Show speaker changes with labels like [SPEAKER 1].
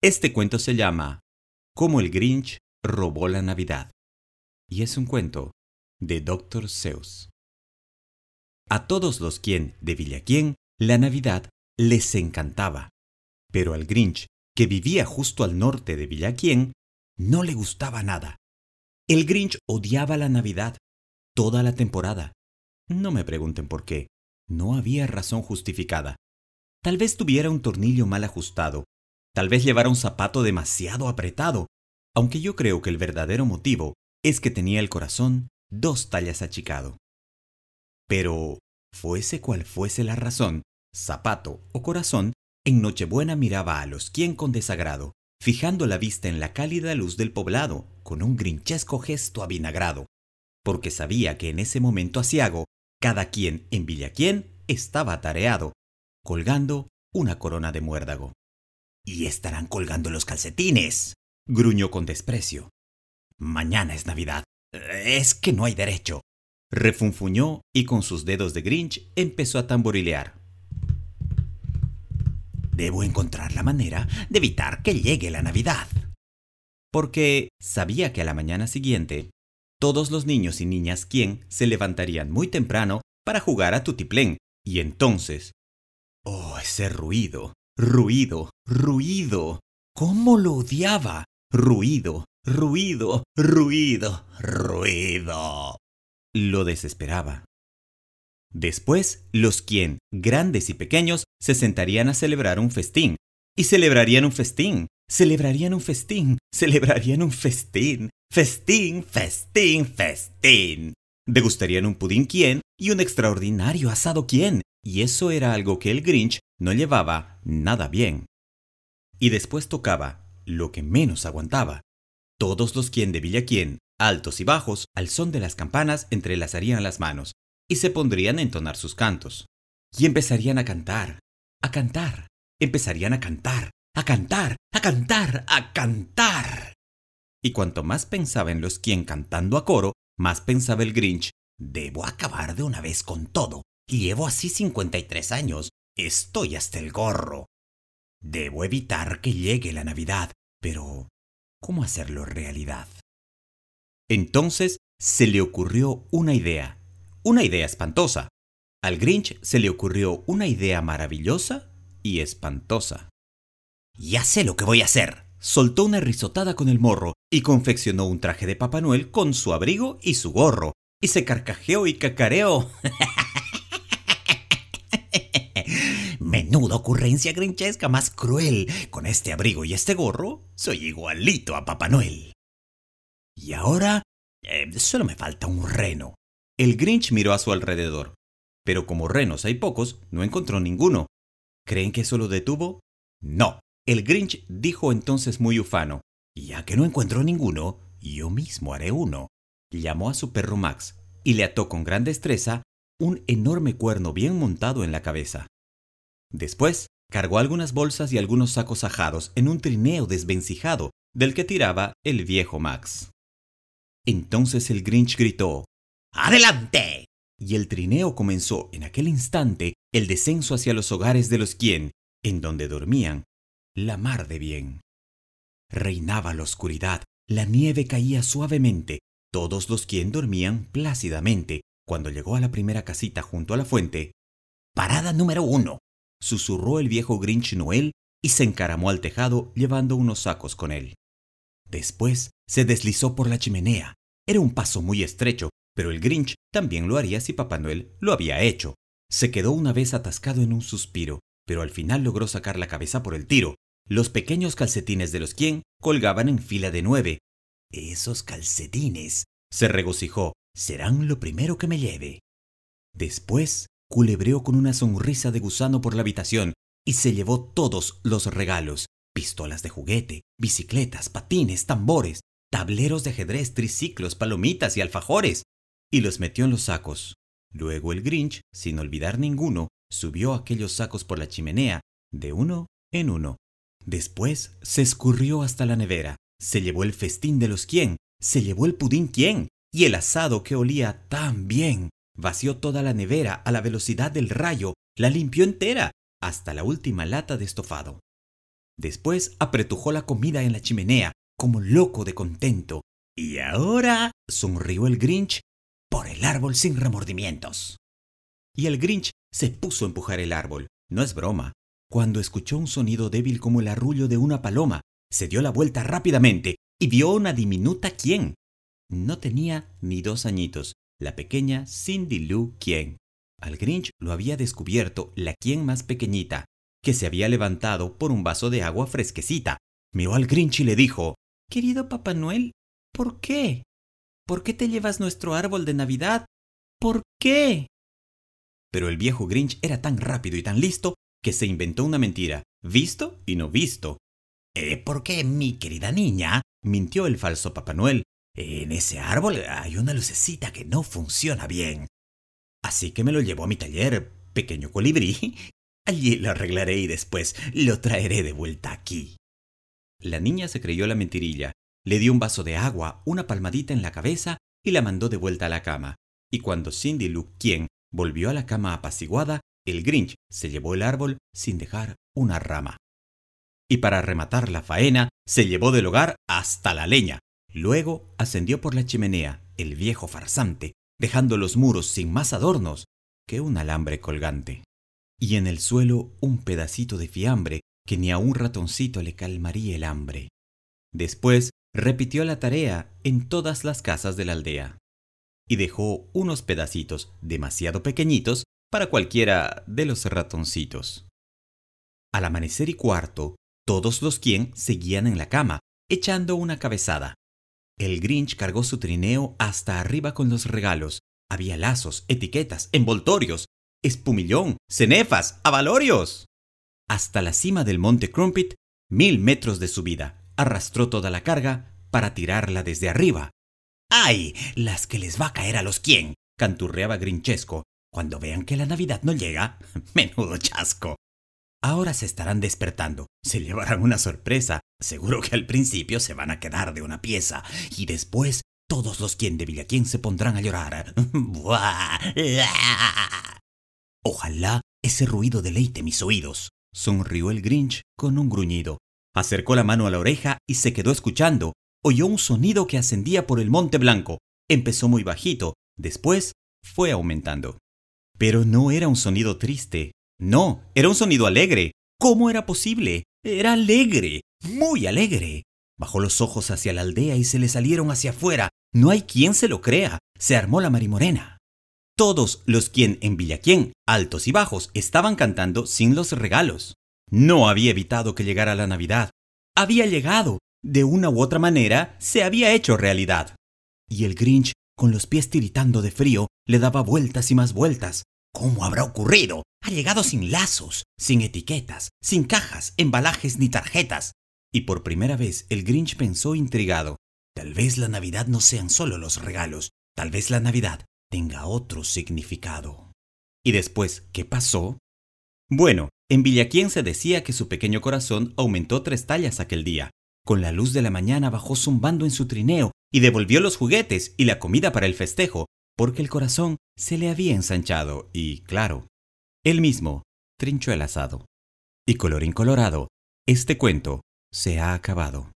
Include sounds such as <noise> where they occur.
[SPEAKER 1] Este cuento se llama Cómo el Grinch robó la Navidad y es un cuento de Dr. Seuss. A todos los quien de Villaquien la Navidad les encantaba, pero al Grinch, que vivía justo al norte de Villaquien, no le gustaba nada. El Grinch odiaba la Navidad toda la temporada. No me pregunten por qué, no había razón justificada. Tal vez tuviera un tornillo mal ajustado Tal vez llevara un zapato demasiado apretado, aunque yo creo que el verdadero motivo es que tenía el corazón dos tallas achicado. Pero, fuese cual fuese la razón, zapato o corazón, en Nochebuena miraba a los quien con desagrado, fijando la vista en la cálida luz del poblado, con un grinchesco gesto avinagrado, porque sabía que en ese momento asiago, cada quien en Villaquien estaba atareado, colgando una corona de muérdago. Y estarán colgando los calcetines, gruñó con desprecio. Mañana es Navidad. Es que no hay derecho. Refunfuñó y con sus dedos de Grinch empezó a tamborilear. Debo encontrar la manera de evitar que llegue la Navidad. Porque sabía que a la mañana siguiente, todos los niños y niñas quien se levantarían muy temprano para jugar a tutiplén, y entonces... Oh, ese ruido, Ruido, ruido. ¿Cómo lo odiaba? Ruido, ruido, ruido, ruido. Lo desesperaba. Después, los quien, grandes y pequeños, se sentarían a celebrar un festín. Y celebrarían un festín, celebrarían un festín, celebrarían un festín, festín, festín, festín. Degustarían un pudín quién y un extraordinario asado quién. Y eso era algo que el Grinch no llevaba nada bien. Y después tocaba lo que menos aguantaba. Todos los quien de Villaquien, altos y bajos, al son de las campanas entrelazarían las manos y se pondrían a entonar sus cantos. Y empezarían a cantar, a cantar, empezarían a cantar, a cantar, a cantar, a cantar. Y cuanto más pensaba en los quien cantando a coro, más pensaba el Grinch, debo acabar de una vez con todo. Llevo así 53 años, Estoy hasta el gorro. Debo evitar que llegue la Navidad, pero ¿cómo hacerlo realidad? Entonces se le ocurrió una idea, una idea espantosa. Al Grinch se le ocurrió una idea maravillosa y espantosa. Ya sé lo que voy a hacer. Soltó una risotada con el morro y confeccionó un traje de Papá Noel con su abrigo y su gorro, y se carcajeó y cacareó. <laughs> Menuda ocurrencia grinchesca más cruel. Con este abrigo y este gorro, soy igualito a Papá Noel. Y ahora, eh, solo me falta un reno. El Grinch miró a su alrededor, pero como renos hay pocos, no encontró ninguno. ¿Creen que eso lo detuvo? No. El Grinch dijo entonces muy ufano, ya que no encuentro ninguno, yo mismo haré uno. Llamó a su perro Max y le ató con gran destreza un enorme cuerno bien montado en la cabeza. Después, cargó algunas bolsas y algunos sacos ajados en un trineo desvencijado del que tiraba el viejo Max. Entonces el Grinch gritó ¡Adelante! Y el trineo comenzó en aquel instante el descenso hacia los hogares de los quien, en donde dormían, la mar de bien. Reinaba la oscuridad, la nieve caía suavemente, todos los quien dormían plácidamente. Cuando llegó a la primera casita junto a la fuente, Parada número uno susurró el viejo Grinch Noel y se encaramó al tejado llevando unos sacos con él. Después se deslizó por la chimenea. Era un paso muy estrecho, pero el Grinch también lo haría si Papá Noel lo había hecho. Se quedó una vez atascado en un suspiro, pero al final logró sacar la cabeza por el tiro. Los pequeños calcetines de los quien colgaban en fila de nueve. Esos calcetines, se regocijó, serán lo primero que me lleve. Después culebreó con una sonrisa de gusano por la habitación y se llevó todos los regalos, pistolas de juguete, bicicletas, patines, tambores, tableros de ajedrez, triciclos, palomitas y alfajores, y los metió en los sacos. Luego el Grinch, sin olvidar ninguno, subió aquellos sacos por la chimenea, de uno en uno. Después se escurrió hasta la nevera, se llevó el festín de los quién, se llevó el pudín quién, y el asado que olía tan bien. Vació toda la nevera a la velocidad del rayo, la limpió entera, hasta la última lata de estofado. Después apretujó la comida en la chimenea, como loco de contento. Y ahora sonrió el Grinch por el árbol sin remordimientos. Y el Grinch se puso a empujar el árbol. No es broma. Cuando escuchó un sonido débil como el arrullo de una paloma, se dio la vuelta rápidamente y vio una diminuta quien. No tenía ni dos añitos, la pequeña Cindy Lou Quien. Al Grinch lo había descubierto la quien más pequeñita, que se había levantado por un vaso de agua fresquecita. Miró al Grinch y le dijo, Querido Papá Noel, ¿por qué? ¿Por qué te llevas nuestro árbol de Navidad? ¿Por qué? Pero el viejo Grinch era tan rápido y tan listo que se inventó una mentira, visto y no visto.
[SPEAKER 2] Eh, ¿Por qué, mi querida niña? mintió el falso Papá Noel. En ese árbol hay una lucecita que no funciona bien. Así que me lo llevo a mi taller, pequeño colibrí. <laughs> Allí lo arreglaré y después lo traeré de vuelta aquí.
[SPEAKER 1] La niña se creyó la mentirilla, le dio un vaso de agua, una palmadita en la cabeza y la mandó de vuelta a la cama. Y cuando Cindy Lou quien volvió a la cama apaciguada, el Grinch se llevó el árbol sin dejar una rama. Y para rematar la faena, se llevó del hogar hasta la leña. Luego ascendió por la chimenea, el viejo farsante, dejando los muros sin más adornos que un alambre colgante. Y en el suelo un pedacito de fiambre que ni a un ratoncito le calmaría el hambre. Después repitió la tarea en todas las casas de la aldea. Y dejó unos pedacitos demasiado pequeñitos para cualquiera de los ratoncitos. Al amanecer y cuarto, todos los quien seguían en la cama, echando una cabezada. El Grinch cargó su trineo hasta arriba con los regalos. Había lazos, etiquetas, envoltorios, espumillón, cenefas, avalorios. Hasta la cima del monte Crumpit, mil metros de subida, arrastró toda la carga para tirarla desde arriba.
[SPEAKER 2] ¡Ay! Las que les va a caer a los quién, canturreaba Grinchesco. Cuando vean que la Navidad no llega, <laughs> menudo chasco. Ahora se estarán despertando, se llevarán una sorpresa. Seguro que al principio se van a quedar de una pieza y después todos los quien de Villaquien se pondrán a llorar. <laughs> Ojalá ese ruido deleite mis oídos.
[SPEAKER 1] Sonrió el Grinch con un gruñido. Acercó la mano a la oreja y se quedó escuchando. Oyó un sonido que ascendía por el monte blanco. Empezó muy bajito, después fue aumentando. Pero no era un sonido triste, no, era un sonido alegre. ¿Cómo era posible? Era alegre, muy alegre. Bajó los ojos hacia la aldea y se le salieron hacia afuera. No hay quien se lo crea. Se armó la marimorena. Todos los quien en Villaquien, altos y bajos, estaban cantando sin los regalos. No había evitado que llegara la Navidad. Había llegado. De una u otra manera, se había hecho realidad. Y el Grinch, con los pies tiritando de frío, le daba vueltas y más vueltas.
[SPEAKER 2] ¿Cómo habrá ocurrido? Ha llegado sin lazos, sin etiquetas, sin cajas, embalajes ni tarjetas.
[SPEAKER 1] Y por primera vez el Grinch pensó intrigado.
[SPEAKER 2] Tal vez la Navidad no sean solo los regalos, tal vez la Navidad tenga otro significado.
[SPEAKER 1] ¿Y después qué pasó? Bueno, en Villaquien se decía que su pequeño corazón aumentó tres tallas aquel día. Con la luz de la mañana bajó zumbando en su trineo y devolvió los juguetes y la comida para el festejo, porque el corazón se le había ensanchado y, claro, él mismo trinchó el asado. Y colorín colorado, este cuento se ha acabado.